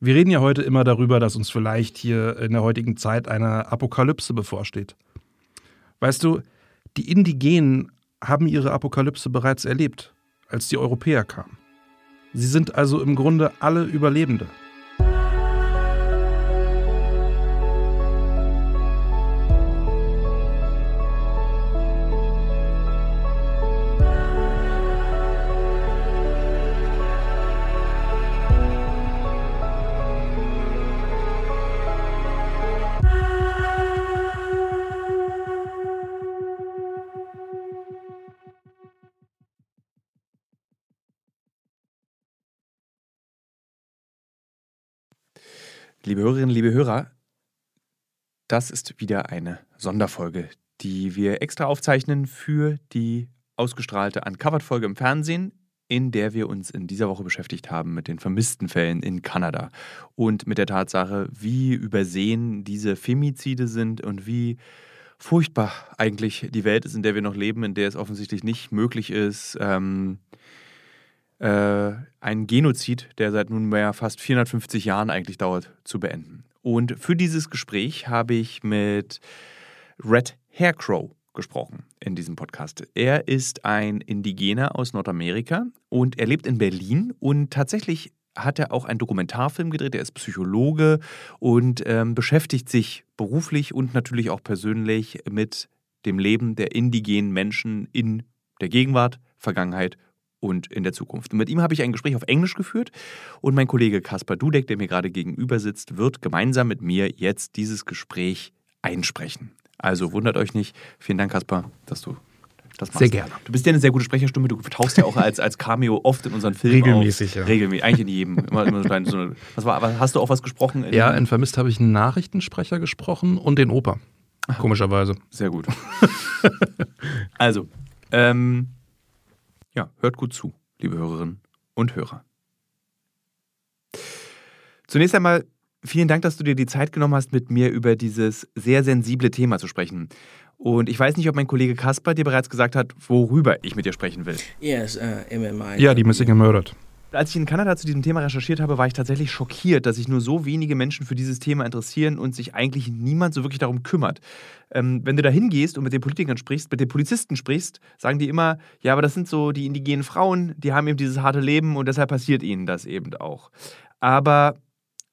Wir reden ja heute immer darüber, dass uns vielleicht hier in der heutigen Zeit eine Apokalypse bevorsteht. Weißt du, die Indigenen haben ihre Apokalypse bereits erlebt, als die Europäer kamen. Sie sind also im Grunde alle Überlebende. Liebe Hörerinnen, liebe Hörer, das ist wieder eine Sonderfolge, die wir extra aufzeichnen für die ausgestrahlte Uncovered-Folge im Fernsehen, in der wir uns in dieser Woche beschäftigt haben mit den vermissten Fällen in Kanada und mit der Tatsache, wie übersehen diese Femizide sind und wie furchtbar eigentlich die Welt ist, in der wir noch leben, in der es offensichtlich nicht möglich ist, ähm, äh, einen Genozid, der seit nunmehr fast 450 Jahren eigentlich dauert, zu beenden. Und für dieses Gespräch habe ich mit Red Haircrow gesprochen in diesem Podcast. Er ist ein Indigener aus Nordamerika und er lebt in Berlin und tatsächlich hat er auch einen Dokumentarfilm gedreht. Er ist Psychologe und ähm, beschäftigt sich beruflich und natürlich auch persönlich mit dem Leben der indigenen Menschen in der Gegenwart, Vergangenheit und in der Zukunft. Und mit ihm habe ich ein Gespräch auf Englisch geführt und mein Kollege Kaspar Dudek, der mir gerade gegenüber sitzt, wird gemeinsam mit mir jetzt dieses Gespräch einsprechen. Also wundert euch nicht. Vielen Dank, Kaspar, dass du das machst. Sehr gerne. Du bist ja eine sehr gute Sprecherstimme. Du tauchst ja auch als, als Cameo oft in unseren Filmen Regelmäßig, auf. ja. Regelmäßig, eigentlich in jedem. Immer, immer so, so eine, was war, hast du auch was gesprochen? In Ja, in Vermisst habe ich einen Nachrichtensprecher gesprochen und den Opa. Komischerweise. Sehr gut. also, ähm, ja, hört gut zu, liebe Hörerinnen und Hörer. Zunächst einmal vielen Dank, dass du dir die Zeit genommen hast, mit mir über dieses sehr sensible Thema zu sprechen. Und ich weiß nicht, ob mein Kollege Kasper dir bereits gesagt hat, worüber ich mit dir sprechen will. Yes, uh, MMI. Ja, die Missing Murdered. Als ich in Kanada zu diesem Thema recherchiert habe, war ich tatsächlich schockiert, dass sich nur so wenige Menschen für dieses Thema interessieren und sich eigentlich niemand so wirklich darum kümmert. Ähm, wenn du da hingehst und mit den Politikern sprichst, mit den Polizisten sprichst, sagen die immer, ja, aber das sind so die indigenen Frauen, die haben eben dieses harte Leben und deshalb passiert ihnen das eben auch. Aber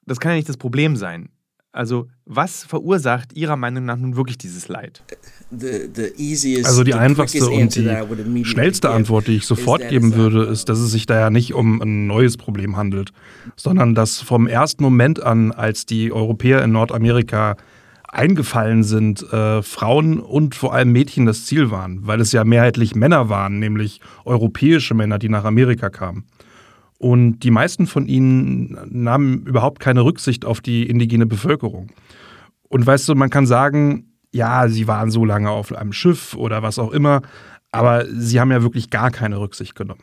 das kann ja nicht das Problem sein. Also, was verursacht Ihrer Meinung nach nun wirklich dieses Leid? Also die einfachste und die schnellste Antwort, die ich sofort geben uh, würde, ist, dass es sich da ja nicht um ein neues Problem handelt, sondern dass vom ersten Moment an, als die Europäer in Nordamerika eingefallen sind, äh, Frauen und vor allem Mädchen das Ziel waren, weil es ja mehrheitlich Männer waren, nämlich europäische Männer, die nach Amerika kamen. Und die meisten von ihnen nahmen überhaupt keine Rücksicht auf die indigene Bevölkerung. Und weißt du, man kann sagen, ja, sie waren so lange auf einem Schiff oder was auch immer, aber sie haben ja wirklich gar keine Rücksicht genommen.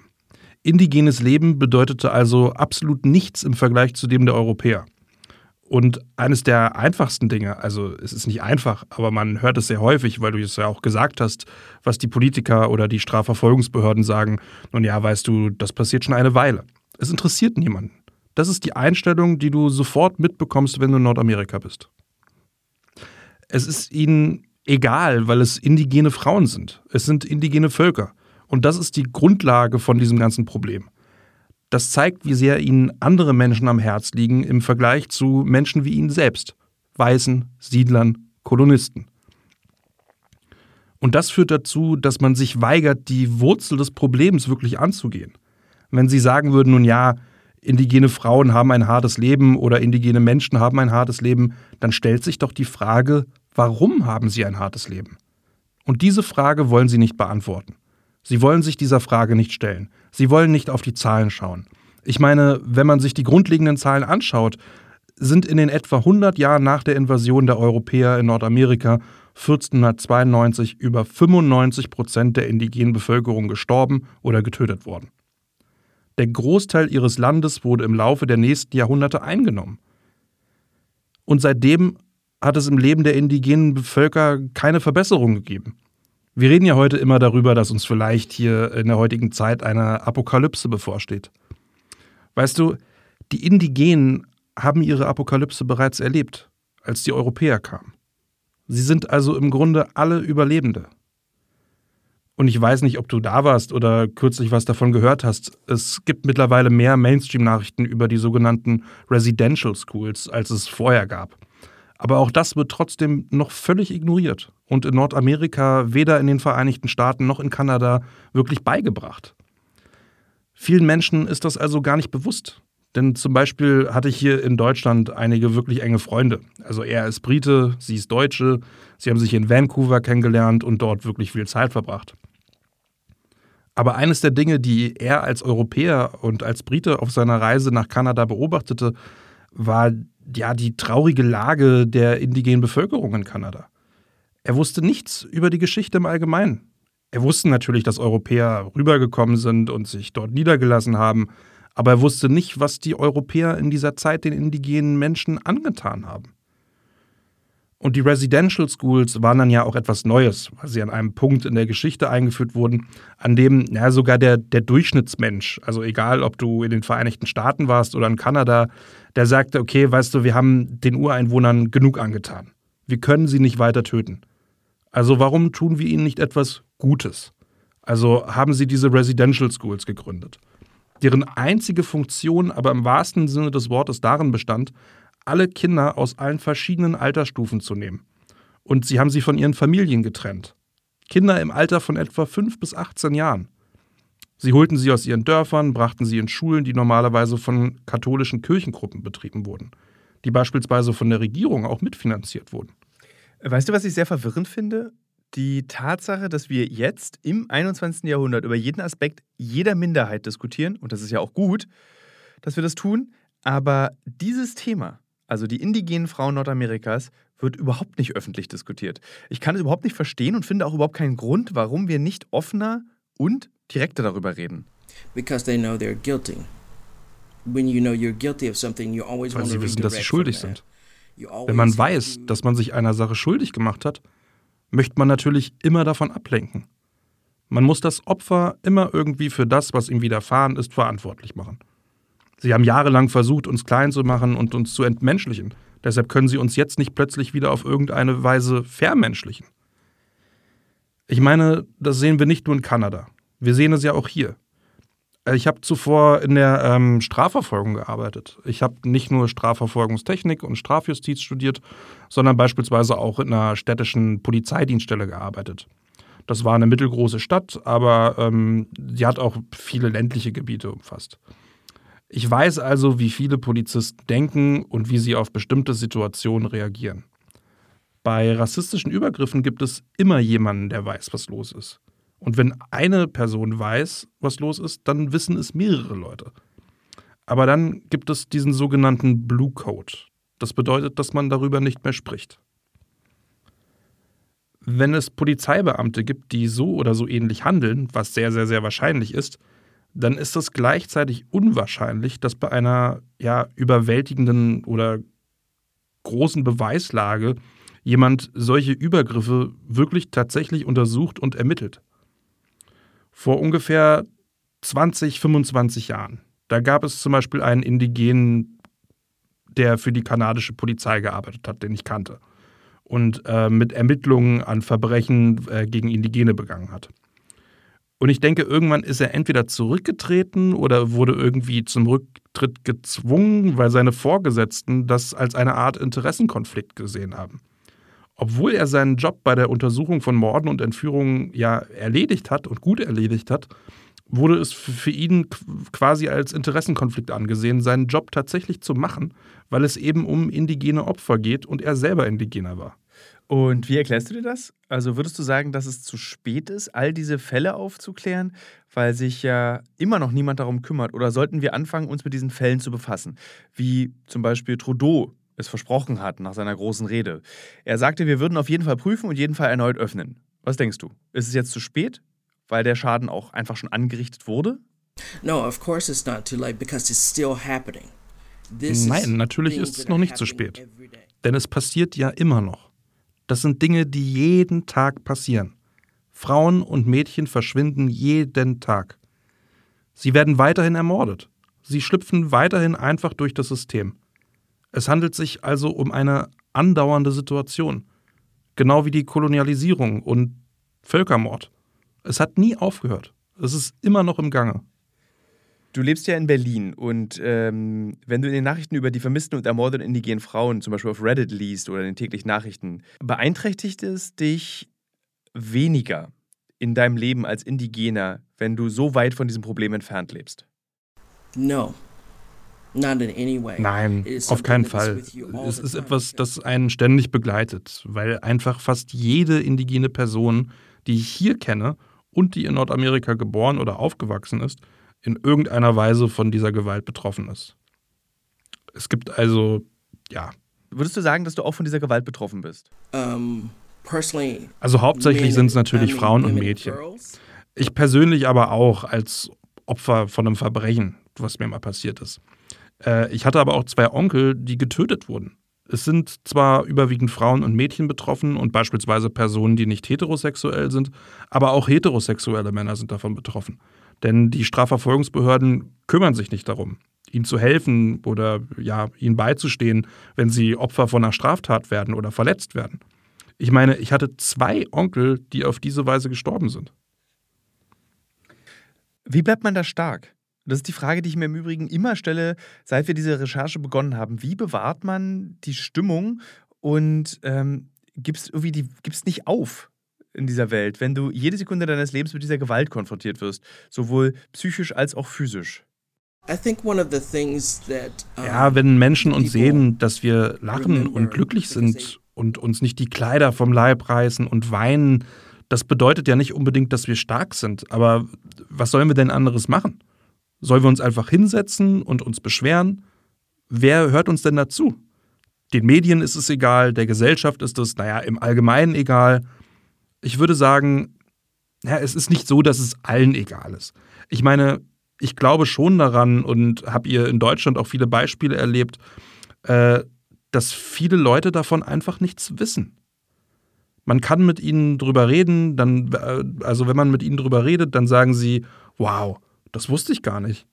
Indigenes Leben bedeutete also absolut nichts im Vergleich zu dem der Europäer. Und eines der einfachsten Dinge, also es ist nicht einfach, aber man hört es sehr häufig, weil du es ja auch gesagt hast, was die Politiker oder die Strafverfolgungsbehörden sagen, nun ja, weißt du, das passiert schon eine Weile. Es interessiert niemanden. Das ist die Einstellung, die du sofort mitbekommst, wenn du in Nordamerika bist. Es ist ihnen egal, weil es indigene Frauen sind. Es sind indigene Völker. Und das ist die Grundlage von diesem ganzen Problem. Das zeigt, wie sehr ihnen andere Menschen am Herz liegen im Vergleich zu Menschen wie ihnen selbst. Weißen, Siedlern, Kolonisten. Und das führt dazu, dass man sich weigert, die Wurzel des Problems wirklich anzugehen. Wenn Sie sagen würden, nun ja, indigene Frauen haben ein hartes Leben oder indigene Menschen haben ein hartes Leben, dann stellt sich doch die Frage, warum haben sie ein hartes Leben? Und diese Frage wollen Sie nicht beantworten. Sie wollen sich dieser Frage nicht stellen. Sie wollen nicht auf die Zahlen schauen. Ich meine, wenn man sich die grundlegenden Zahlen anschaut, sind in den etwa 100 Jahren nach der Invasion der Europäer in Nordamerika 1492 über 95 Prozent der indigenen Bevölkerung gestorben oder getötet worden. Der Großteil ihres Landes wurde im Laufe der nächsten Jahrhunderte eingenommen. Und seitdem hat es im Leben der indigenen Bevölker keine Verbesserung gegeben. Wir reden ja heute immer darüber, dass uns vielleicht hier in der heutigen Zeit eine Apokalypse bevorsteht. Weißt du, die Indigenen haben ihre Apokalypse bereits erlebt, als die Europäer kamen. Sie sind also im Grunde alle Überlebende. Und ich weiß nicht, ob du da warst oder kürzlich was davon gehört hast. Es gibt mittlerweile mehr Mainstream-Nachrichten über die sogenannten Residential Schools, als es vorher gab. Aber auch das wird trotzdem noch völlig ignoriert und in Nordamerika weder in den Vereinigten Staaten noch in Kanada wirklich beigebracht. Vielen Menschen ist das also gar nicht bewusst. Denn zum Beispiel hatte ich hier in Deutschland einige wirklich enge Freunde. Also er ist Brite, sie ist Deutsche. Sie haben sich in Vancouver kennengelernt und dort wirklich viel Zeit verbracht. Aber eines der Dinge, die er als Europäer und als Brite auf seiner Reise nach Kanada beobachtete, war ja die traurige Lage der indigenen Bevölkerung in Kanada. Er wusste nichts über die Geschichte im Allgemeinen. Er wusste natürlich, dass Europäer rübergekommen sind und sich dort niedergelassen haben, aber er wusste nicht, was die Europäer in dieser Zeit den indigenen Menschen angetan haben. Und die Residential Schools waren dann ja auch etwas Neues, weil sie an einem Punkt in der Geschichte eingeführt wurden, an dem ja, sogar der, der Durchschnittsmensch, also egal ob du in den Vereinigten Staaten warst oder in Kanada, der sagte, okay, weißt du, wir haben den Ureinwohnern genug angetan. Wir können sie nicht weiter töten. Also warum tun wir ihnen nicht etwas Gutes? Also haben sie diese Residential Schools gegründet deren einzige Funktion aber im wahrsten Sinne des Wortes darin bestand, alle Kinder aus allen verschiedenen Altersstufen zu nehmen. Und sie haben sie von ihren Familien getrennt. Kinder im Alter von etwa 5 bis 18 Jahren. Sie holten sie aus ihren Dörfern, brachten sie in Schulen, die normalerweise von katholischen Kirchengruppen betrieben wurden, die beispielsweise von der Regierung auch mitfinanziert wurden. Weißt du, was ich sehr verwirrend finde? Die Tatsache, dass wir jetzt im 21. Jahrhundert über jeden Aspekt jeder Minderheit diskutieren, und das ist ja auch gut, dass wir das tun, aber dieses Thema, also die indigenen Frauen Nordamerikas, wird überhaupt nicht öffentlich diskutiert. Ich kann es überhaupt nicht verstehen und finde auch überhaupt keinen Grund, warum wir nicht offener und direkter darüber reden. Because they know they're guilty. When you know you're guilty of something, you always Weil sie wissen, dass sie schuldig sind. Wenn man weiß, dass man sich einer Sache schuldig gemacht hat, möchte man natürlich immer davon ablenken. Man muss das Opfer immer irgendwie für das, was ihm widerfahren ist, verantwortlich machen. Sie haben jahrelang versucht, uns klein zu machen und uns zu entmenschlichen. Deshalb können sie uns jetzt nicht plötzlich wieder auf irgendeine Weise vermenschlichen. Ich meine, das sehen wir nicht nur in Kanada. Wir sehen es ja auch hier. Äh, ich habe zuvor in der ähm, Strafverfolgung gearbeitet. Ich habe nicht nur Strafverfolgungstechnik und Strafjustiz studiert, sondern beispielsweise auch in einer städtischen Polizeidienststelle gearbeitet. Das war eine mittelgroße Stadt, aber ähm, sie hat auch viele ländliche Gebiete umfasst. Ich weiß also, wie viele Polizisten denken und wie sie auf bestimmte Situationen reagieren. Bei rassistischen Übergriffen gibt es immer jemanden, der weiß, was los ist. Und wenn eine Person weiß, was los ist, dann wissen es mehrere Leute. Aber dann gibt es diesen sogenannten Blue Code. Das bedeutet, dass man darüber nicht mehr spricht. Wenn es Polizeibeamte gibt, die so oder so ähnlich handeln, was sehr, sehr, sehr wahrscheinlich ist, dann ist es gleichzeitig unwahrscheinlich, dass bei einer ja, überwältigenden oder großen Beweislage jemand solche Übergriffe wirklich tatsächlich untersucht und ermittelt vor ungefähr 20, 25 Jahren. Da gab es zum Beispiel einen Indigenen, der für die kanadische Polizei gearbeitet hat, den ich kannte und äh, mit Ermittlungen an Verbrechen äh, gegen Indigene begangen hat. Und ich denke, irgendwann ist er entweder zurückgetreten oder wurde irgendwie zum Rücktritt gezwungen, weil seine Vorgesetzten das als eine Art Interessenkonflikt gesehen haben obwohl er seinen Job bei der Untersuchung von Morden und Entführungen ja erledigt hat und gut erledigt hat, wurde es für ihn quasi als Interessenkonflikt angesehen, seinen Job tatsächlich zu machen, weil es eben um indigene Opfer geht und er selber Indigener war. Und wie erklärst du dir das? Also würdest du sagen, dass es zu spät ist, all diese Fälle aufzuklären, weil sich ja immer noch niemand darum kümmert? Oder sollten wir anfangen, uns mit diesen Fällen zu befassen? Wie zum Beispiel Trudeau es versprochen hat nach seiner großen Rede. Er sagte, wir würden auf jeden Fall prüfen und jeden Fall erneut öffnen. Was denkst du? Ist es jetzt zu spät, weil der Schaden auch einfach schon angerichtet wurde? No, of course it's not too late because it's still happening. Nein, natürlich ist es noch nicht zu spät. Denn es passiert ja immer noch. Das sind Dinge, die jeden Tag passieren. Frauen und Mädchen verschwinden jeden Tag. Sie werden weiterhin ermordet. Sie schlüpfen weiterhin einfach durch das System. Es handelt sich also um eine andauernde Situation. Genau wie die Kolonialisierung und Völkermord. Es hat nie aufgehört. Es ist immer noch im Gange. Du lebst ja in Berlin und ähm, wenn du in den Nachrichten über die vermissten und ermordeten indigenen Frauen zum Beispiel auf Reddit liest oder in den täglichen Nachrichten, beeinträchtigt es dich weniger in deinem Leben als Indigener, wenn du so weit von diesem Problem entfernt lebst? No. Not in any way. Nein, auf keinen Fall. Es ist etwas, das einen ständig begleitet, weil einfach fast jede indigene Person, die ich hier kenne und die in Nordamerika geboren oder aufgewachsen ist, in irgendeiner Weise von dieser Gewalt betroffen ist. Es gibt also, ja, Würdest du sagen, dass du auch von dieser Gewalt betroffen bist? Um, personally, also hauptsächlich sind es natürlich Frauen und Mädchen. Ich persönlich aber auch als Opfer von einem Verbrechen, was mir mal passiert ist. Äh, ich hatte aber auch zwei Onkel, die getötet wurden. Es sind zwar überwiegend Frauen und Mädchen betroffen und beispielsweise Personen, die nicht heterosexuell sind, aber auch heterosexuelle Männer sind davon betroffen. Denn die Strafverfolgungsbehörden kümmern sich nicht darum, ihnen zu helfen oder ja, ihnen beizustehen, wenn sie Opfer von einer Straftat werden oder verletzt werden. Ich meine, ich hatte zwei Onkel, die auf diese Weise gestorben sind. Wie bleibt man da stark? Das ist die Frage, die ich mir im Übrigen immer stelle, seit wir diese Recherche begonnen haben. Wie bewahrt man die Stimmung und ähm, gibst irgendwie die, gibst nicht auf in dieser Welt, wenn du jede Sekunde deines Lebens mit dieser Gewalt konfrontiert wirst, sowohl psychisch als auch physisch? I think one of the things that Ja, wenn Menschen uns sehen, dass wir lachen und glücklich sind und uns nicht die Kleider vom Leib reißen und weinen, das bedeutet ja nicht unbedingt, dass wir stark sind. Aber was sollen wir denn anderes machen? Sollen wir uns einfach hinsetzen und uns beschweren? Wer hört uns denn dazu? Den Medien ist es egal, der Gesellschaft ist es, naja, im Allgemeinen egal. Ich würde sagen, ja, es ist nicht so, dass es allen egal ist. Ich meine, ich glaube schon daran und habe ihr in Deutschland auch viele Beispiele erlebt, äh, dass viele Leute davon einfach nichts wissen. Man kann mit ihnen drüber reden, dann, äh, also wenn man mit ihnen drüber redet, dann sagen sie, wow, das wusste ich gar nicht.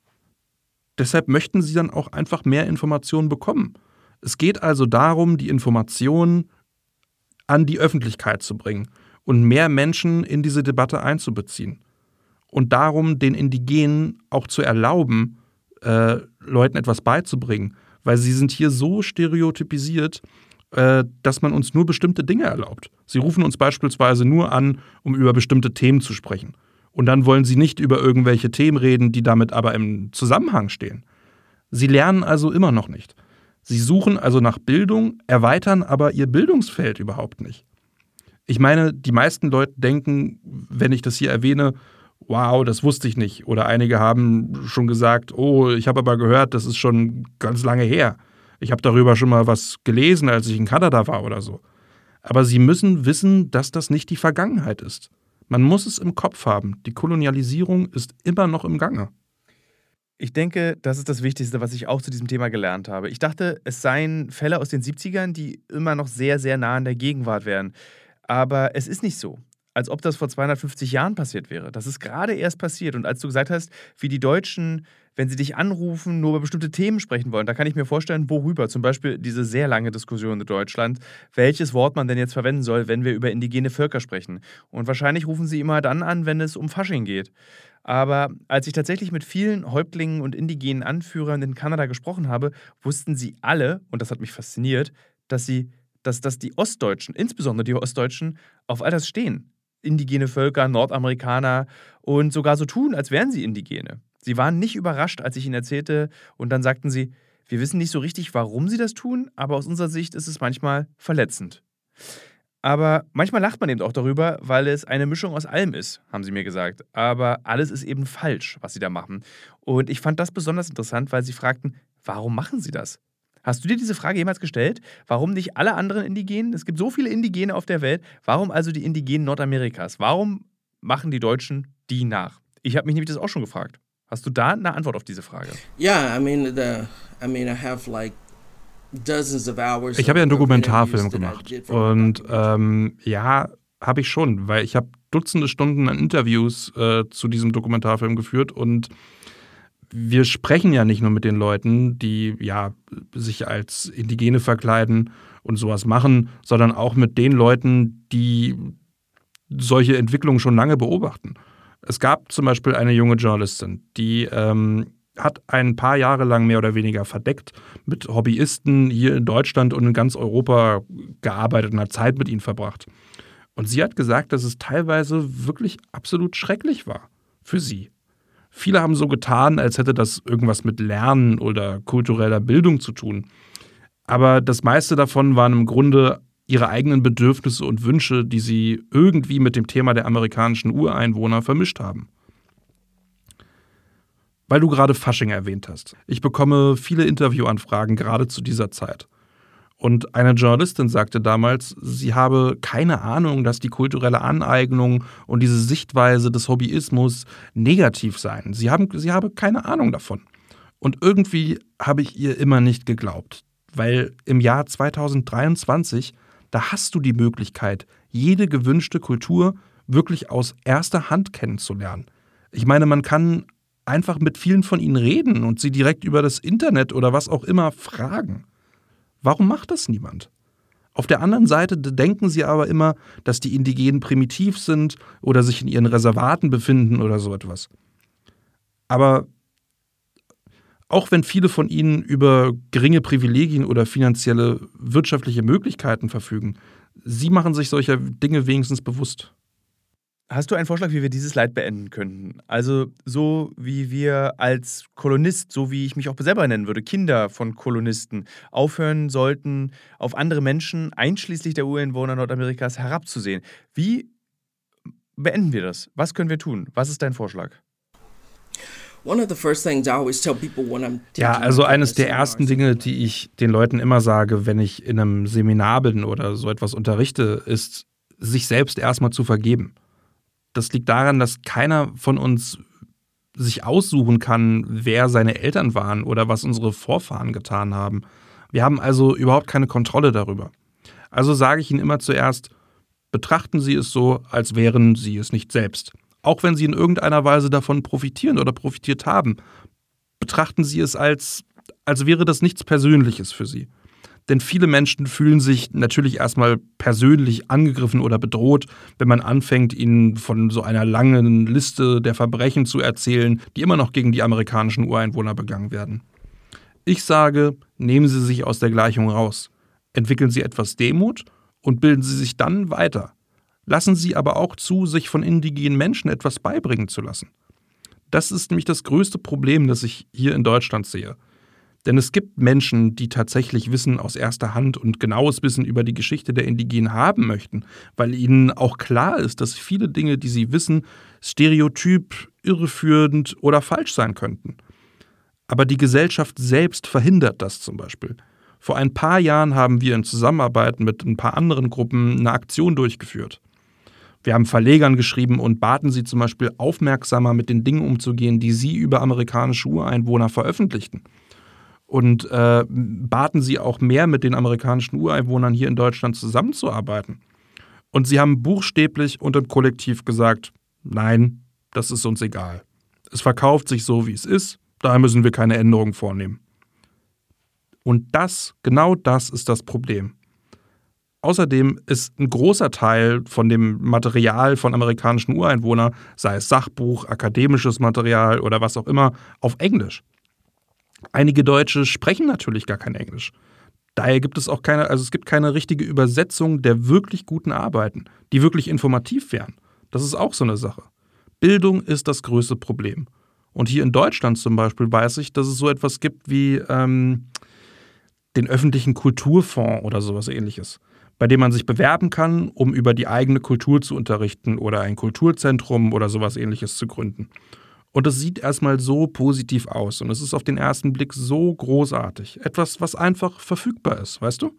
Deshalb möchten sie dann auch einfach mehr Informationen bekommen. Es geht also darum, die Informationen an die Öffentlichkeit zu bringen und mehr Menschen in diese Debatte einzubeziehen. Und darum, den Indigenen auch zu erlauben, äh, Leuten etwas beizubringen. Weil sie sind hier so stereotypisiert, äh, dass man uns nur bestimmte Dinge erlaubt. Sie rufen uns beispielsweise nur an, um über bestimmte Themen zu sprechen. Und dann wollen sie nicht über irgendwelche Themen reden, die damit aber im Zusammenhang stehen. Sie lernen also immer noch nicht. Sie suchen also nach Bildung, erweitern aber ihr Bildungsfeld überhaupt nicht. Ich meine, die meisten Leute denken, wenn ich das hier erwähne, wow, das wusste ich nicht. Oder einige haben schon gesagt, oh, ich habe aber gehört, das ist schon ganz lange her. Ich habe darüber schon mal was gelesen, als ich in Kanada war oder so. Aber sie müssen wissen, dass das nicht die Vergangenheit ist. Man muss es im Kopf haben. Die Kolonialisierung ist immer noch im Gange. Ich denke, das ist das Wichtigste, was ich auch zu diesem Thema gelernt habe. Ich dachte, es seien Fälle aus den 70ern, die immer noch sehr, sehr nah an der Gegenwart wären. Aber es ist nicht so. Als ob das vor 250 Jahren passiert wäre. Das ist gerade erst passiert. Und als du gesagt hast, wie die Deutschen, wenn sie dich anrufen, nur über bestimmte Themen sprechen wollen, da kann ich mir vorstellen, worüber. Zum Beispiel diese sehr lange Diskussion in Deutschland, welches Wort man denn jetzt verwenden soll, wenn wir über indigene Völker sprechen. Und wahrscheinlich rufen sie immer dann an, wenn es um Fasching geht. Aber als ich tatsächlich mit vielen Häuptlingen und indigenen Anführern in Kanada gesprochen habe, wussten sie alle, und das hat mich fasziniert, dass sie, dass, dass die Ostdeutschen, insbesondere die Ostdeutschen, auf all das stehen. Indigene Völker, Nordamerikaner und sogar so tun, als wären sie Indigene. Sie waren nicht überrascht, als ich ihnen erzählte, und dann sagten sie, wir wissen nicht so richtig, warum sie das tun, aber aus unserer Sicht ist es manchmal verletzend. Aber manchmal lacht man eben auch darüber, weil es eine Mischung aus allem ist, haben sie mir gesagt. Aber alles ist eben falsch, was sie da machen. Und ich fand das besonders interessant, weil sie fragten, warum machen sie das? Hast du dir diese Frage jemals gestellt? Warum nicht alle anderen Indigenen? Es gibt so viele Indigene auf der Welt. Warum also die Indigenen Nordamerikas? Warum machen die Deutschen die nach? Ich habe mich nämlich das auch schon gefragt. Hast du da eine Antwort auf diese Frage? Yeah, I mean the I mean I have like dozens of hours. Ich habe ja einen Dokumentarfilm gemacht. Und ähm, ja, habe ich schon, weil ich habe Dutzende Stunden an Interviews äh, zu diesem Dokumentarfilm geführt und wir sprechen ja nicht nur mit den Leuten, die ja sich als Indigene verkleiden und sowas machen, sondern auch mit den Leuten, die solche Entwicklungen schon lange beobachten. Es gab zum Beispiel eine junge Journalistin, die ähm, hat ein paar Jahre lang mehr oder weniger verdeckt mit Hobbyisten hier in Deutschland und in ganz Europa gearbeitet und hat Zeit mit ihnen verbracht. Und sie hat gesagt, dass es teilweise wirklich absolut schrecklich war für sie. Viele haben so getan, als hätte das irgendwas mit Lernen oder kultureller Bildung zu tun. Aber das meiste davon waren im Grunde ihre eigenen Bedürfnisse und Wünsche, die sie irgendwie mit dem Thema der amerikanischen Ureinwohner vermischt haben. Weil du gerade Fasching erwähnt hast. Ich bekomme viele Interviewanfragen gerade zu dieser Zeit. Und eine Journalistin sagte damals, sie habe keine Ahnung, dass die kulturelle Aneignung und diese Sichtweise des Hobbyismus negativ seien. Sie, haben, sie habe keine Ahnung davon. Und irgendwie habe ich ihr immer nicht geglaubt. Weil im Jahr 2023, da hast du die Möglichkeit, jede gewünschte Kultur wirklich aus erster Hand kennenzulernen. Ich meine, man kann einfach mit vielen von ihnen reden und sie direkt über das Internet oder was auch immer fragen. Warum macht das niemand? Auf der anderen Seite denken sie aber immer, dass die Indigenen primitiv sind oder sich in ihren Reservaten befinden oder so etwas. Aber auch wenn viele von ihnen über geringe Privilegien oder finanzielle wirtschaftliche Möglichkeiten verfügen, sie machen sich solcher Dinge wenigstens bewusst. Hast du einen Vorschlag, wie wir dieses Leid beenden könnten? Also so wie wir als Kolonist, so wie ich mich auch selber nennen würde, Kinder von Kolonisten, aufhören sollten, auf andere Menschen, einschließlich der Ureinwohner Nordamerikas, herabzusehen. Wie beenden wir das? Was können wir tun? Was ist dein Vorschlag? Ja, also eines der ersten Dinge, die ich den Leuten immer sage, wenn ich in einem Seminar bin oder so etwas unterrichte, ist, sich selbst erstmal zu vergeben. Das liegt daran, dass keiner von uns sich aussuchen kann, wer seine Eltern waren oder was unsere Vorfahren getan haben. Wir haben also überhaupt keine Kontrolle darüber. Also sage ich Ihnen immer zuerst, betrachten Sie es so, als wären Sie es nicht selbst. Auch wenn Sie in irgendeiner Weise davon profitieren oder profitiert haben, betrachten Sie es als, als wäre das nichts Persönliches für Sie. Denn viele Menschen fühlen sich natürlich erstmal persönlich angegriffen oder bedroht, wenn man anfängt, ihnen von so einer langen Liste der Verbrechen zu erzählen, die immer noch gegen die amerikanischen Ureinwohner begangen werden. Ich sage, nehmen Sie sich aus der Gleichung raus. Entwickeln Sie etwas Demut und bilden Sie sich dann weiter. Lassen Sie aber auch zu, sich von indigenen Menschen etwas beibringen zu lassen. Das ist nämlich das größte Problem, das ich hier in Deutschland sehe. Denn es gibt Menschen, die tatsächlich Wissen aus erster Hand und genaues Wissen über die Geschichte der Indigenen haben möchten, weil ihnen auch klar ist, dass viele Dinge, die sie wissen, stereotyp, irreführend oder falsch sein könnten. Aber die Gesellschaft selbst verhindert das zum Beispiel. Vor ein paar Jahren haben wir in Zusammenarbeit mit ein paar anderen Gruppen eine Aktion durchgeführt. Wir haben Verlegern geschrieben und baten sie zum Beispiel aufmerksamer mit den Dingen umzugehen, die sie über amerikanische Ureinwohner veröffentlichten und äh, baten sie auch mehr mit den amerikanischen Ureinwohnern hier in Deutschland zusammenzuarbeiten. Und sie haben buchstäblich und im Kollektiv gesagt, nein, das ist uns egal. Es verkauft sich so, wie es ist, daher müssen wir keine Änderungen vornehmen. Und das, genau das ist das Problem. Außerdem ist ein großer Teil von dem Material von amerikanischen Ureinwohnern, sei es Sachbuch, akademisches Material oder was auch immer, auf Englisch. Einige Deutsche sprechen natürlich gar kein Englisch. Daher gibt es auch keine, also es gibt keine richtige Übersetzung der wirklich guten Arbeiten, die wirklich informativ wären. Das ist auch so eine Sache. Bildung ist das größte Problem. Und hier in Deutschland zum Beispiel weiß ich, dass es so etwas gibt wie ähm, den öffentlichen Kulturfonds oder sowas ähnliches, bei dem man sich bewerben kann, um über die eigene Kultur zu unterrichten oder ein Kulturzentrum oder sowas ähnliches zu gründen. Und es sieht erstmal so positiv aus und es ist auf den ersten Blick so großartig. Etwas, was einfach verfügbar ist, weißt du?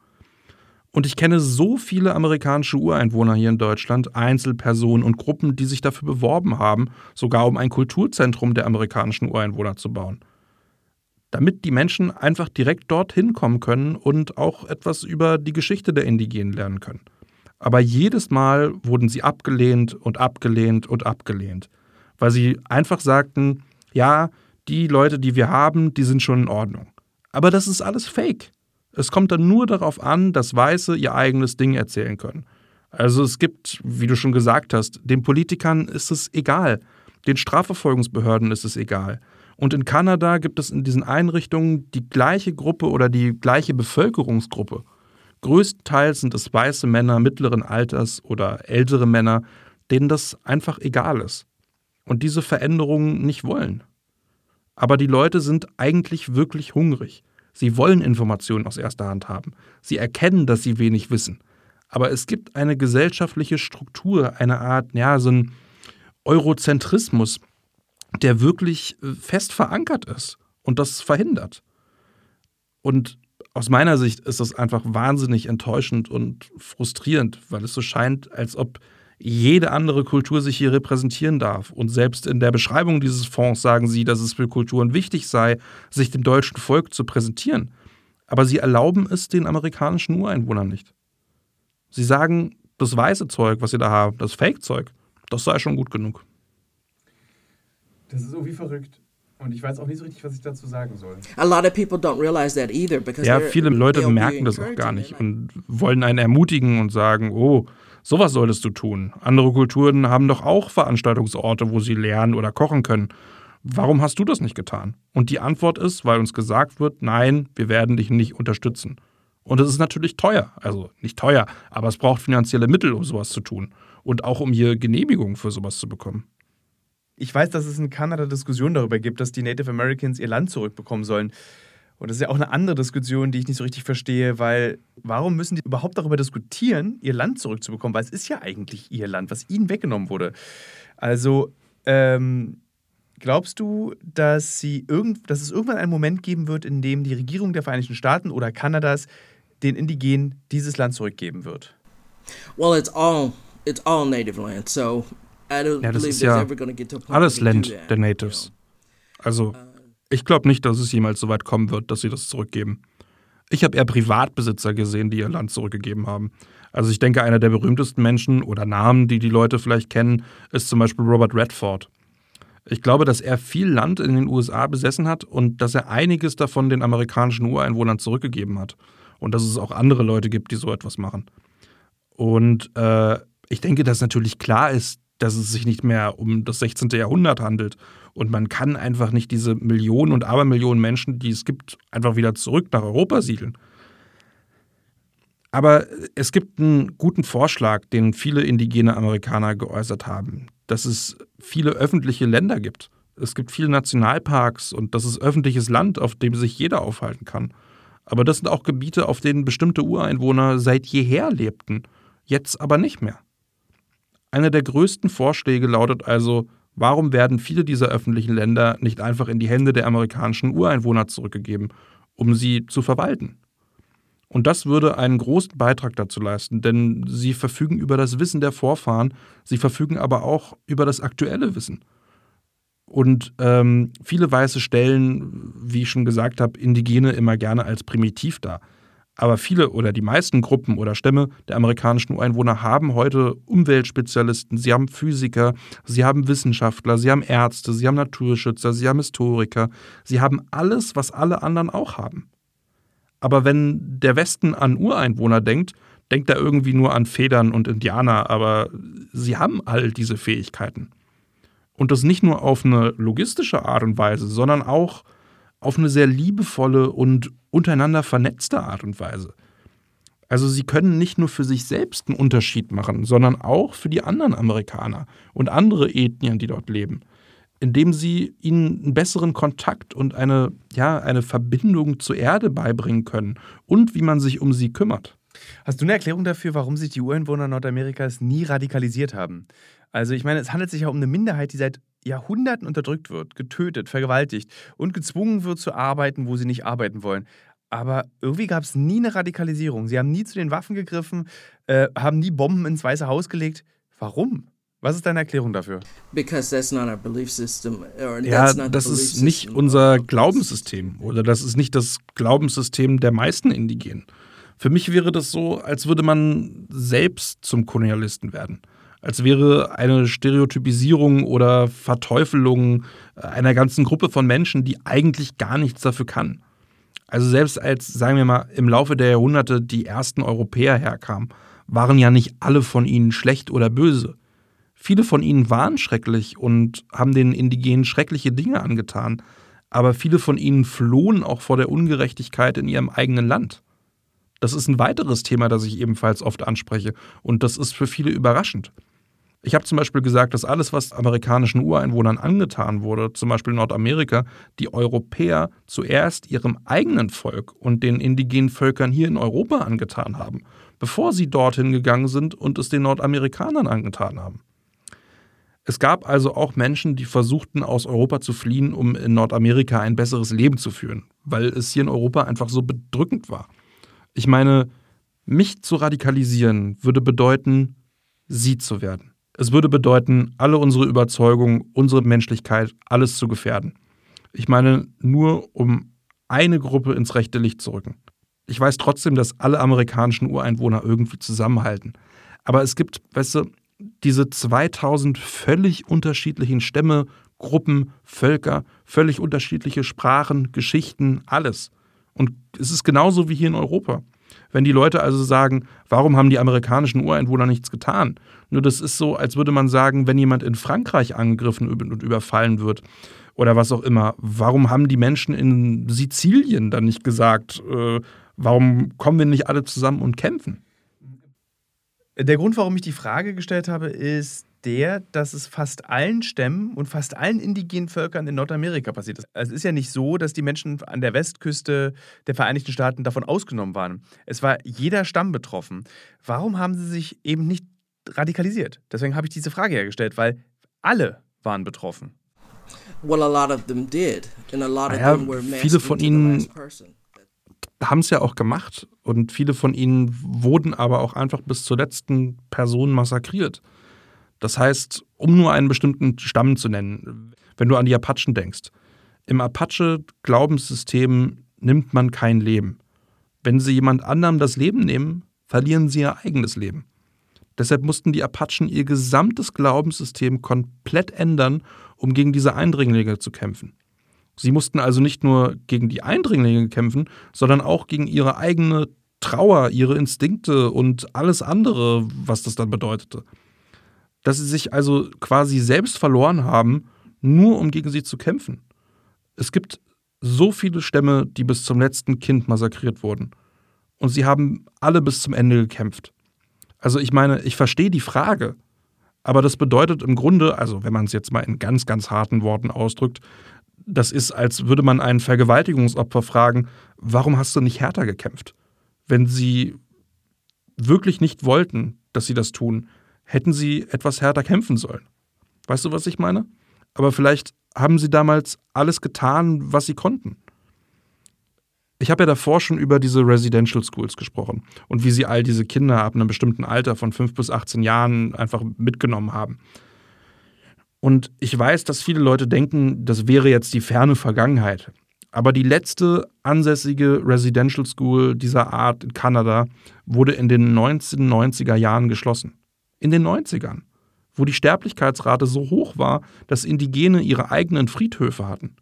Und ich kenne so viele amerikanische Ureinwohner hier in Deutschland, Einzelpersonen und Gruppen, die sich dafür beworben haben, sogar um ein Kulturzentrum der amerikanischen Ureinwohner zu bauen. Damit die Menschen einfach direkt dorthin kommen können und auch etwas über die Geschichte der Indigenen lernen können. Aber jedes Mal wurden sie abgelehnt und abgelehnt und abgelehnt weil sie einfach sagten, ja, die Leute, die wir haben, die sind schon in Ordnung. Aber das ist alles Fake. Es kommt dann nur darauf an, dass Weiße ihr eigenes Ding erzählen können. Also es gibt, wie du schon gesagt hast, den Politikern ist es egal, den Strafverfolgungsbehörden ist es egal. Und in Kanada gibt es in diesen Einrichtungen die gleiche Gruppe oder die gleiche Bevölkerungsgruppe. Größtenteils sind es weiße Männer mittleren Alters oder ältere Männer, denen das einfach egal ist und diese Veränderungen nicht wollen. Aber die Leute sind eigentlich wirklich hungrig. Sie wollen Informationen aus erster Hand haben. Sie erkennen, dass sie wenig wissen. Aber es gibt eine gesellschaftliche Struktur, eine Art, ja, so ein Eurozentrismus, der wirklich äh, fest verankert ist und das verhindert. Und aus meiner Sicht ist das einfach wahnsinnig enttäuschend und frustrierend, weil es so scheint, als ob jede andere Kultur sich hier repräsentieren darf. Und selbst in der Beschreibung dieses Fonds sagen sie, dass es für Kulturen wichtig sei, sich dem deutschen Volk zu präsentieren. Aber sie erlauben es den amerikanischen Ureinwohnern nicht. Sie sagen, das weiße Zeug, was sie da haben, das Fake-Zeug, das sei schon gut genug. Das ist irgendwie verrückt. Und ich weiß auch nicht so richtig, was ich dazu sagen soll. A lot of people don't realize that either because ja, viele Leute merken das auch gar nicht und wollen einen ermutigen und sagen, oh, sowas solltest du tun. Andere Kulturen haben doch auch Veranstaltungsorte, wo sie lernen oder kochen können. Warum hast du das nicht getan? Und die Antwort ist, weil uns gesagt wird, nein, wir werden dich nicht unterstützen. Und es ist natürlich teuer. Also nicht teuer, aber es braucht finanzielle Mittel, um sowas zu tun. Und auch um hier Genehmigungen für sowas zu bekommen. Ich weiß, dass es in Kanada Diskussionen darüber gibt, dass die Native Americans ihr Land zurückbekommen sollen. Und das ist ja auch eine andere Diskussion, die ich nicht so richtig verstehe, weil warum müssen die überhaupt darüber diskutieren, ihr Land zurückzubekommen? Weil es ist ja eigentlich ihr Land, was ihnen weggenommen wurde. Also, ähm, glaubst du, dass, sie irgend, dass es irgendwann einen Moment geben wird, in dem die Regierung der Vereinigten Staaten oder Kanadas den Indigenen dieses Land zurückgeben wird? Well, it's all it's all native land, so ja, das ist ja alles Land der Natives. Also, uh, ich glaube nicht, dass es jemals so weit kommen wird, dass sie das zurückgeben. Ich habe eher Privatbesitzer gesehen, die ihr Land zurückgegeben haben. Also ich denke, einer der berühmtesten Menschen oder Namen, die die Leute vielleicht kennen, ist zum Beispiel Robert Redford. Ich glaube, dass er viel Land in den USA besessen hat und dass er einiges davon den amerikanischen Ureinwohnern zurückgegeben hat. Und dass es auch andere Leute gibt, die so etwas machen. Und äh, ich denke, dass natürlich klar ist, dass es sich nicht mehr um das 16. Jahrhundert handelt. Und man kann einfach nicht diese Millionen und Abermillionen Menschen, die es gibt, einfach wieder zurück nach Europa siedeln. Aber es gibt einen guten Vorschlag, den viele indigene Amerikaner geäußert haben, dass es viele öffentliche Länder gibt. Es gibt viele Nationalparks und das ist öffentliches Land, auf dem sich jeder aufhalten kann. Aber das sind auch Gebiete, auf denen bestimmte Ureinwohner seit jeher lebten, jetzt aber nicht mehr. Einer der größten Vorschläge lautet also, warum werden viele dieser öffentlichen Länder nicht einfach in die Hände der amerikanischen Ureinwohner zurückgegeben, um sie zu verwalten? Und das würde einen großen Beitrag dazu leisten, denn sie verfügen über das Wissen der Vorfahren, sie verfügen aber auch über das aktuelle Wissen. Und ähm, viele Weiße stellen, wie ich schon gesagt habe, Indigene immer gerne als primitiv dar. Aber viele oder die meisten Gruppen oder Stämme der amerikanischen Ureinwohner haben heute Umweltspezialisten, sie haben Physiker, sie haben Wissenschaftler, sie haben Ärzte, sie haben Naturschützer, sie haben Historiker, sie haben alles, was alle anderen auch haben. Aber wenn der Westen an Ureinwohner denkt, denkt er irgendwie nur an Federn und Indianer, aber sie haben all diese Fähigkeiten. Und das nicht nur auf eine logistische Art und Weise, sondern auch auf eine sehr liebevolle und untereinander vernetzte Art und Weise. Also sie können nicht nur für sich selbst einen Unterschied machen, sondern auch für die anderen Amerikaner und andere Ethnien, die dort leben, indem sie ihnen einen besseren Kontakt und eine, ja, eine Verbindung zur Erde beibringen können und wie man sich um sie kümmert. Hast du eine Erklärung dafür, warum sich die Ureinwohner Nordamerikas nie radikalisiert haben? Also ich meine, es handelt sich ja um eine Minderheit, die seit Jahrhunderten unterdrückt wird, getötet, vergewaltigt und gezwungen wird zu arbeiten, wo sie nicht arbeiten wollen. Aber irgendwie gab es nie eine Radikalisierung. Sie haben nie zu den Waffen gegriffen, äh, haben nie Bomben ins Weiße Haus gelegt. Warum? Was ist deine Erklärung dafür? ja, das ist nicht unser Glaubenssystem oder das ist nicht das Glaubenssystem der meisten Indigenen. Für mich wäre das so, als würde man selbst zum Kolonialisten werden. Als wäre eine Stereotypisierung oder Verteufelung einer ganzen Gruppe von Menschen, die eigentlich gar nichts dafür kann. Also selbst als, sagen wir mal, im Laufe der Jahrhunderte die ersten Europäer herkamen, waren ja nicht alle von ihnen schlecht oder böse. Viele von ihnen waren schrecklich und haben den Indigenen schreckliche Dinge angetan, aber viele von ihnen flohen auch vor der Ungerechtigkeit in ihrem eigenen Land. Das ist ein weiteres Thema, das ich ebenfalls oft anspreche und das ist für viele überraschend. Ich habe zum Beispiel gesagt, dass alles, was amerikanischen Ureinwohnern angetan wurde, zum Beispiel Nordamerika, die Europäer zuerst ihrem eigenen Volk und den indigenen Völkern hier in Europa angetan haben, bevor sie dorthin gegangen sind und es den Nordamerikanern angetan haben. Es gab also auch Menschen, die versuchten, aus Europa zu fliehen, um in Nordamerika ein besseres Leben zu führen, weil es hier in Europa einfach so bedrückend war. Ich meine, mich zu radikalisieren würde bedeuten, sie zu werden. Es würde bedeuten, alle unsere Überzeugungen, unsere Menschlichkeit, alles zu gefährden. Ich meine, nur um eine Gruppe ins rechte Licht zu rücken. Ich weiß trotzdem, dass alle amerikanischen Ureinwohner irgendwie zusammenhalten. Aber es gibt, weißt du, diese 2000 völlig unterschiedlichen Stämme, Gruppen, Völker, völlig unterschiedliche Sprachen, Geschichten, alles. Und es ist genauso wie hier in Europa. Wenn die Leute also sagen, warum haben die amerikanischen Ureinwohner nichts getan? Nur das ist so, als würde man sagen, wenn jemand in Frankreich angegriffen und überfallen wird oder was auch immer, warum haben die Menschen in Sizilien dann nicht gesagt, äh, warum kommen wir nicht alle zusammen und kämpfen? Der Grund, warum ich die Frage gestellt habe, ist der, dass es fast allen Stämmen und fast allen indigenen Völkern in Nordamerika passiert ist. Es ist ja nicht so, dass die Menschen an der Westküste der Vereinigten Staaten davon ausgenommen waren. Es war jeder Stamm betroffen. Warum haben sie sich eben nicht radikalisiert? Deswegen habe ich diese Frage hergestellt, weil alle waren betroffen. Well, a lot of them did. And a lot of naja, them were viele von ihnen haben es ja auch gemacht und viele von ihnen wurden aber auch einfach bis zur letzten Person massakriert. Das heißt, um nur einen bestimmten Stamm zu nennen, wenn du an die Apachen denkst. Im Apache-Glaubenssystem nimmt man kein Leben. Wenn sie jemand anderem das Leben nehmen, verlieren sie ihr eigenes Leben. Deshalb mussten die Apachen ihr gesamtes Glaubenssystem komplett ändern, um gegen diese Eindringlinge zu kämpfen. Sie mussten also nicht nur gegen die Eindringlinge kämpfen, sondern auch gegen ihre eigene Trauer, ihre Instinkte und alles andere, was das dann bedeutete dass sie sich also quasi selbst verloren haben, nur um gegen sie zu kämpfen. Es gibt so viele Stämme, die bis zum letzten Kind massakriert wurden. Und sie haben alle bis zum Ende gekämpft. Also ich meine, ich verstehe die Frage, aber das bedeutet im Grunde, also wenn man es jetzt mal in ganz, ganz harten Worten ausdrückt, das ist, als würde man einen Vergewaltigungsopfer fragen, warum hast du nicht härter gekämpft? Wenn sie wirklich nicht wollten, dass sie das tun, hätten sie etwas härter kämpfen sollen. Weißt du, was ich meine? Aber vielleicht haben sie damals alles getan, was sie konnten. Ich habe ja davor schon über diese Residential Schools gesprochen und wie sie all diese Kinder ab einem bestimmten Alter von 5 bis 18 Jahren einfach mitgenommen haben. Und ich weiß, dass viele Leute denken, das wäre jetzt die ferne Vergangenheit. Aber die letzte ansässige Residential School dieser Art in Kanada wurde in den 1990er Jahren geschlossen in den 90ern, wo die Sterblichkeitsrate so hoch war, dass Indigene ihre eigenen Friedhöfe hatten.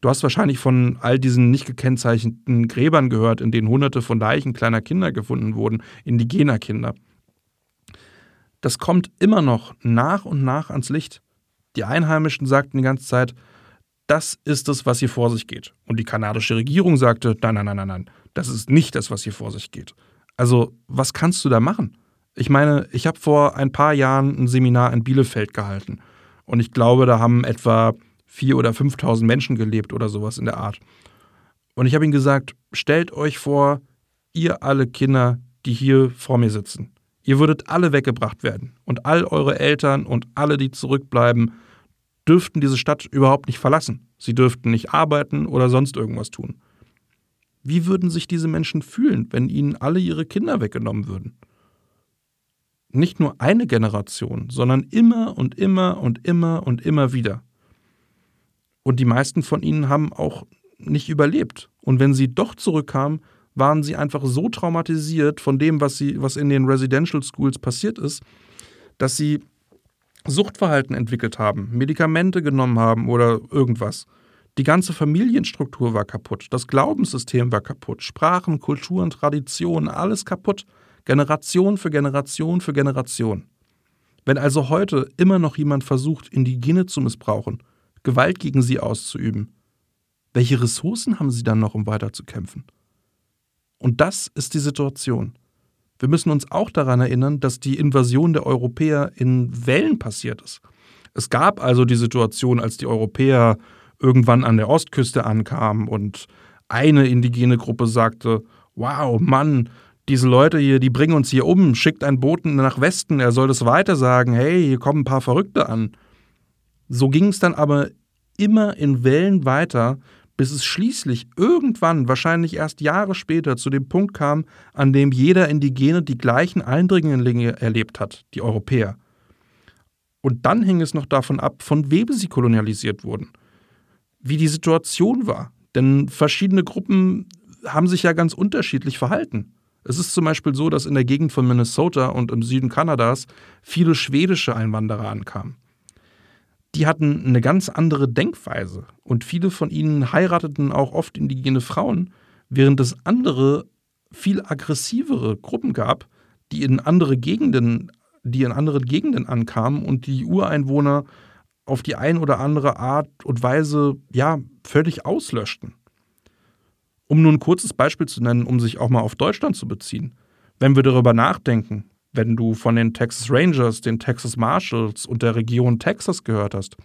Du hast wahrscheinlich von all diesen nicht gekennzeichneten Gräbern gehört, in denen hunderte von Leichen kleiner Kinder gefunden wurden, indigener Kinder. Das kommt immer noch nach und nach ans Licht. Die Einheimischen sagten die ganze Zeit, das ist es, was hier vor sich geht. Und die kanadische Regierung sagte, nein, nein, nein, nein, nein, das ist nicht das, was hier vor sich geht. Also, was kannst du da machen? Ich meine, ich habe vor ein paar Jahren ein Seminar in Bielefeld gehalten. Und ich glaube, da haben etwa 4.000 oder 5.000 Menschen gelebt oder sowas in der Art. Und ich habe ihnen gesagt, stellt euch vor, ihr alle Kinder, die hier vor mir sitzen. Ihr würdet alle weggebracht werden. Und all eure Eltern und alle, die zurückbleiben, dürften diese Stadt überhaupt nicht verlassen. Sie dürften nicht arbeiten oder sonst irgendwas tun. Wie würden sich diese Menschen fühlen, wenn ihnen alle ihre Kinder weggenommen würden? Nicht nur eine Generation, sondern immer und immer und immer und immer wieder. Und die meisten von ihnen haben auch nicht überlebt. Und wenn sie doch zurückkamen, waren sie einfach so traumatisiert von dem, was, sie, was in den Residential Schools passiert ist, dass sie Suchtverhalten entwickelt haben, Medikamente genommen haben oder irgendwas. Die ganze Familienstruktur war kaputt, das Glaubenssystem war kaputt, Sprachen, Kulturen, Traditionen, alles kaputt, Generation für Generation für Generation. Wenn also heute immer noch jemand versucht, Indigene zu missbrauchen, Gewalt gegen sie auszuüben, welche Ressourcen haben sie dann noch, um weiterzukämpfen? Und das ist die Situation. Wir müssen uns auch daran erinnern, dass die Invasion der Europäer in Wellen passiert ist. Es gab also die Situation, als die Europäer irgendwann an der Ostküste ankamen und eine indigene Gruppe sagte, wow, Mann, diese Leute hier, die bringen uns hier um, schickt einen Boten nach Westen, er soll das weiter sagen, hey, hier kommen ein paar Verrückte an. So ging es dann aber immer in Wellen weiter, bis es schließlich irgendwann, wahrscheinlich erst Jahre später, zu dem Punkt kam, an dem jeder Indigene die gleichen Eindringlinge erlebt hat, die Europäer. Und dann hing es noch davon ab, von wem sie kolonialisiert wurden, wie die Situation war. Denn verschiedene Gruppen haben sich ja ganz unterschiedlich verhalten. Es ist zum Beispiel so, dass in der Gegend von Minnesota und im Süden Kanadas viele schwedische Einwanderer ankamen die hatten eine ganz andere Denkweise und viele von ihnen heirateten auch oft indigene Frauen, während es andere, viel aggressivere Gruppen gab, die in andere Gegenden, die in andere Gegenden ankamen und die Ureinwohner auf die ein oder andere Art und Weise ja völlig auslöschten. Um nur ein kurzes Beispiel zu nennen, um sich auch mal auf Deutschland zu beziehen. Wenn wir darüber nachdenken, wenn du von den Texas Rangers, den Texas Marshals und der Region Texas gehört hast,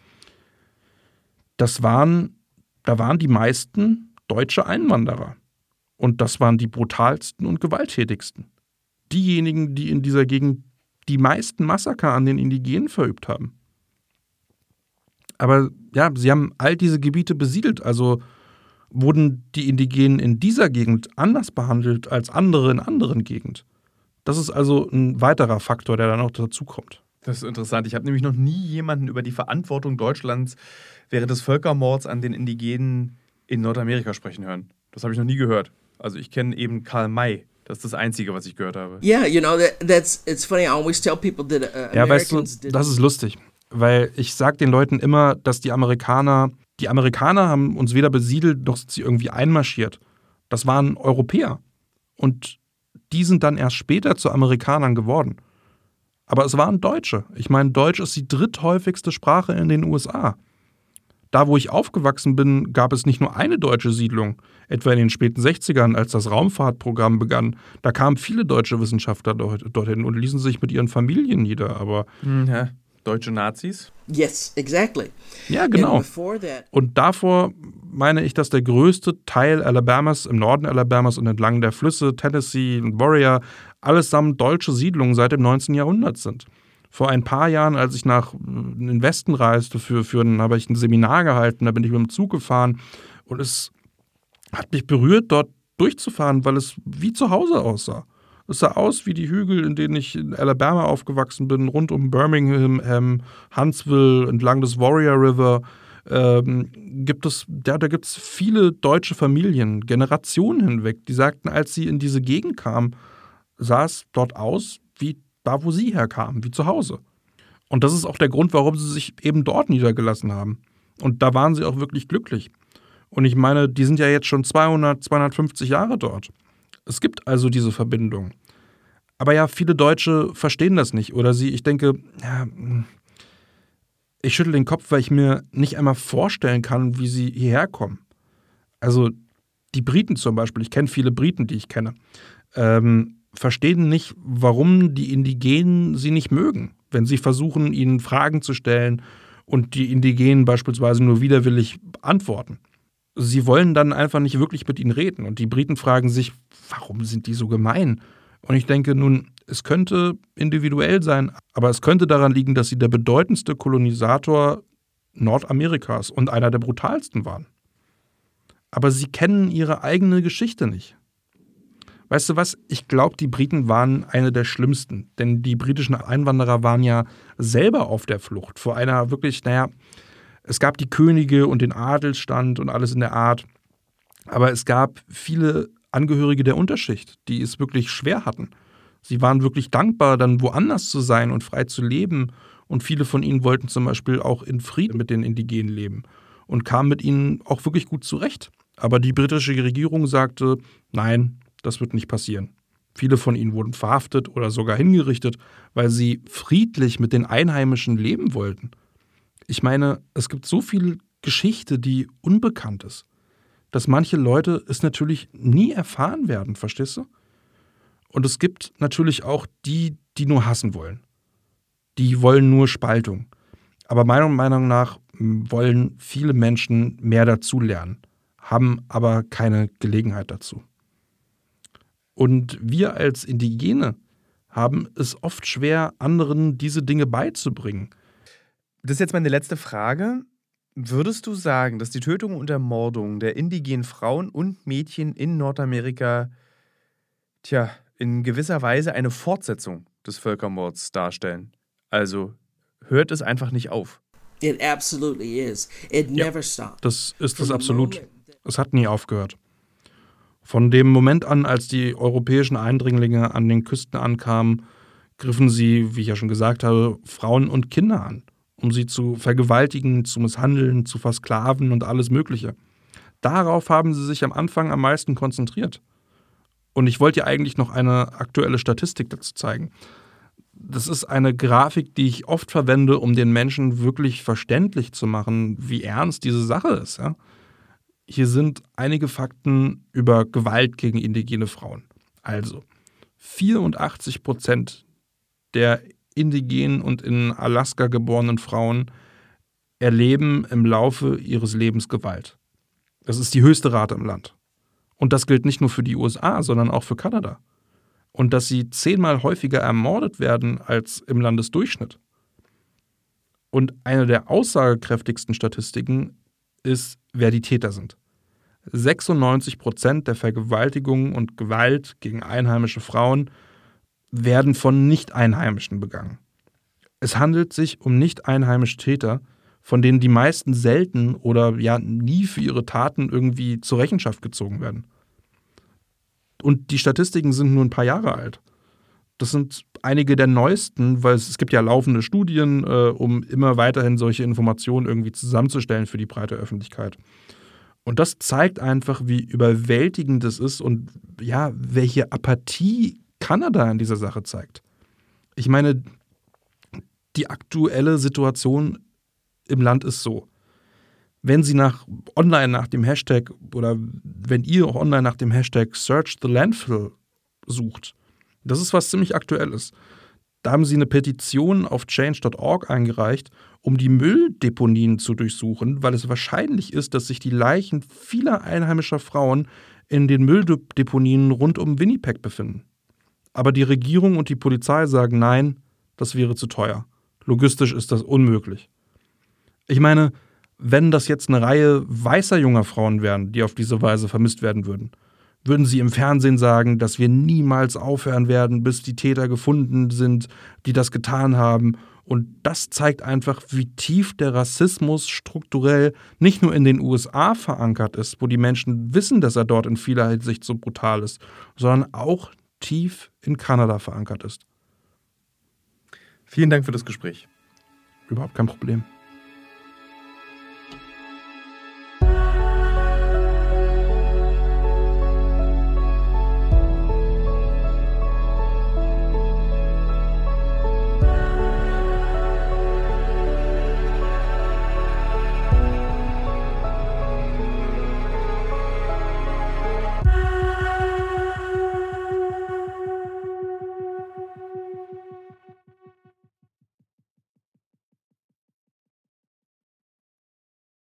das waren, da waren die meisten deutsche Einwanderer. Und das waren die brutalsten und gewalttätigsten. Diejenigen, die in dieser Gegend die meisten Massaker an den Indigenen verübt haben. Aber ja, sie haben all diese Gebiete besiedelt, also wurden die Indigenen in dieser Gegend anders behandelt als andere in anderen Gegenden. Das ist also ein weiterer Faktor, der dann auch dazukommt. Das ist interessant. Ich habe nämlich noch nie jemanden über die Verantwortung Deutschlands während des Völkermords an den Indigenen in Nordamerika sprechen hören. Das habe ich noch nie gehört. Also ich kenne eben Karl May. Das ist das Einzige, was ich gehört habe. Yeah, you know, that, that's, it's funny. I always tell people that uh, Ja, weißt du, das ist lustig. Weil ich sage den Leuten immer, dass die Amerikaner, die Amerikaner haben uns weder besiedelt, noch sind sie irgendwie einmarschiert. Das waren Europäer. Und die sind dann erst später zu Amerikanern geworden. Aber es waren Deutsche. Ich meine, Deutsch ist die dritthäufigste Sprache in den USA. Da, wo ich aufgewachsen bin, gab es nicht nur eine deutsche Siedlung. Etwa in den späten 60ern, als das Raumfahrtprogramm begann, da kamen viele deutsche Wissenschaftler dorthin und ließen sich mit ihren Familien nieder. Aber hm, ja. Deutsche Nazis? Yes, exactly. Ja, genau. Und davor meine ich, dass der größte Teil Alabamas, im Norden Alabamas und entlang der Flüsse Tennessee und Warrior, allesamt deutsche Siedlungen seit dem 19. Jahrhundert sind. Vor ein paar Jahren, als ich nach in den Westen reiste, für, für ein, habe ich ein Seminar gehalten, da bin ich mit dem Zug gefahren und es hat mich berührt, dort durchzufahren, weil es wie zu Hause aussah. Es sah aus wie die Hügel, in denen ich in Alabama aufgewachsen bin, rund um Birmingham, Huntsville, entlang des Warrior River. Ähm, gibt es, ja, da gibt es viele deutsche Familien, Generationen hinweg, die sagten, als sie in diese Gegend kamen, sah es dort aus wie da, wo sie herkamen, wie zu Hause. Und das ist auch der Grund, warum sie sich eben dort niedergelassen haben. Und da waren sie auch wirklich glücklich. Und ich meine, die sind ja jetzt schon 200, 250 Jahre dort. Es gibt also diese Verbindung. Aber ja, viele Deutsche verstehen das nicht. Oder sie, ich denke, ja, ich schüttel den Kopf, weil ich mir nicht einmal vorstellen kann, wie sie hierher kommen. Also die Briten zum Beispiel, ich kenne viele Briten, die ich kenne, ähm, verstehen nicht, warum die Indigenen sie nicht mögen, wenn sie versuchen, ihnen Fragen zu stellen und die Indigenen beispielsweise nur widerwillig antworten sie wollen dann einfach nicht wirklich mit ihnen reden. Und die Briten fragen sich, warum sind die so gemein? Und ich denke nun, es könnte individuell sein, aber es könnte daran liegen, dass sie der bedeutendste Kolonisator Nordamerikas und einer der brutalsten waren. Aber sie kennen ihre eigene Geschichte nicht. Weißt du was? Ich glaube, die Briten waren eine der schlimmsten, denn die britischen Einwanderer waren ja selber auf der Flucht vor einer wirklich, naja, es gab die Könige und den Adelsstand und alles in der Art. Aber es gab viele Angehörige der Unterschicht, die es wirklich schwer hatten. Sie waren wirklich dankbar, dann woanders zu sein und frei zu leben. Und viele von ihnen wollten zum Beispiel auch in Frieden mit den Indigenen leben und kamen mit ihnen auch wirklich gut zurecht. Aber die britische Regierung sagte, nein, das wird nicht passieren. Viele von ihnen wurden verhaftet oder sogar hingerichtet, weil sie friedlich mit den Einheimischen leben wollten. Ich meine, es gibt so viel Geschichte, die unbekannt ist, dass manche Leute es natürlich nie erfahren werden, verstehst du? Und es gibt natürlich auch die, die nur hassen wollen. Die wollen nur Spaltung. Aber meiner Meinung nach wollen viele Menschen mehr dazulernen, haben aber keine Gelegenheit dazu. Und wir als Indigene haben es oft schwer, anderen diese Dinge beizubringen. Das ist jetzt meine letzte Frage. Würdest du sagen, dass die Tötung und Ermordung der indigenen Frauen und Mädchen in Nordamerika, tja, in gewisser Weise eine Fortsetzung des Völkermords darstellen. Also hört es einfach nicht auf. It absolutely is. It Ja. never stopped. Das ist es absolut. Es hat nie aufgehört. Von dem Moment an, als die europäischen Eindringlinge an den Küsten ankamen, griffen sie, wie ich ja schon gesagt habe, Frauen und Kinder an, um sie zu vergewaltigen, zu misshandeln, zu versklaven und alles Mögliche. Darauf haben sie sich am Anfang am meisten konzentriert. Und ich wollte dir eigentlich noch eine aktuelle Statistik dazu zeigen. Das ist eine Grafik, die ich oft verwende, um den Menschen wirklich verständlich zu machen, wie ernst diese Sache ist. Ja? Hier sind einige Fakten über Gewalt gegen indigene Frauen. Also, 84 Prozent der indigenen und in Alaska geborenen Frauen erleben im Laufe ihres Lebens Gewalt. Das ist die höchste Rate im Land. Und das gilt nicht nur für die USA, sondern auch für Kanada. Und dass sie zehnmal häufiger ermordet werden als im Landesdurchschnitt. Und eine der aussagekräftigsten Statistiken ist, wer die Täter sind. 96 Prozent der Vergewaltigungen und Gewalt gegen einheimische Frauen werden von Nicht-Einheimischen begangen. Es handelt sich um nicht-einheimische Täter, von denen die meisten selten oder ja nie für ihre Taten irgendwie zur Rechenschaft gezogen werden. Und die Statistiken sind nur ein paar Jahre alt. Das sind einige der neuesten, weil es, es gibt ja laufende Studien, äh, um immer weiterhin solche Informationen irgendwie zusammenzustellen für die breite Öffentlichkeit. Und das zeigt einfach, wie überwältigend es ist und ja, welche Apathie Kanada in dieser Sache zeigt. Ich meine, die aktuelle Situation im Land ist so. Wenn Sie nach online nach dem Hashtag oder wenn ihr auch online nach dem Hashtag Search the Landfill sucht, das ist was ziemlich Aktuelles. Da haben sie eine Petition auf change.org eingereicht, um die Mülldeponien zu durchsuchen, weil es wahrscheinlich ist, dass sich die Leichen vieler einheimischer Frauen in den Mülldeponien rund um Winnipeg befinden. Aber die Regierung und die Polizei sagen nein, das wäre zu teuer. Logistisch ist das unmöglich. Ich meine, wenn das jetzt eine Reihe weißer junger Frauen wären, die auf diese Weise vermisst werden würden, würden sie im Fernsehen sagen, dass wir niemals aufhören werden, bis die Täter gefunden sind, die das getan haben. Und das zeigt einfach, wie tief der Rassismus strukturell nicht nur in den USA verankert ist, wo die Menschen wissen, dass er dort in vieler Hinsicht so brutal ist, sondern auch tief in Kanada verankert ist. Vielen Dank für das Gespräch. Überhaupt kein Problem.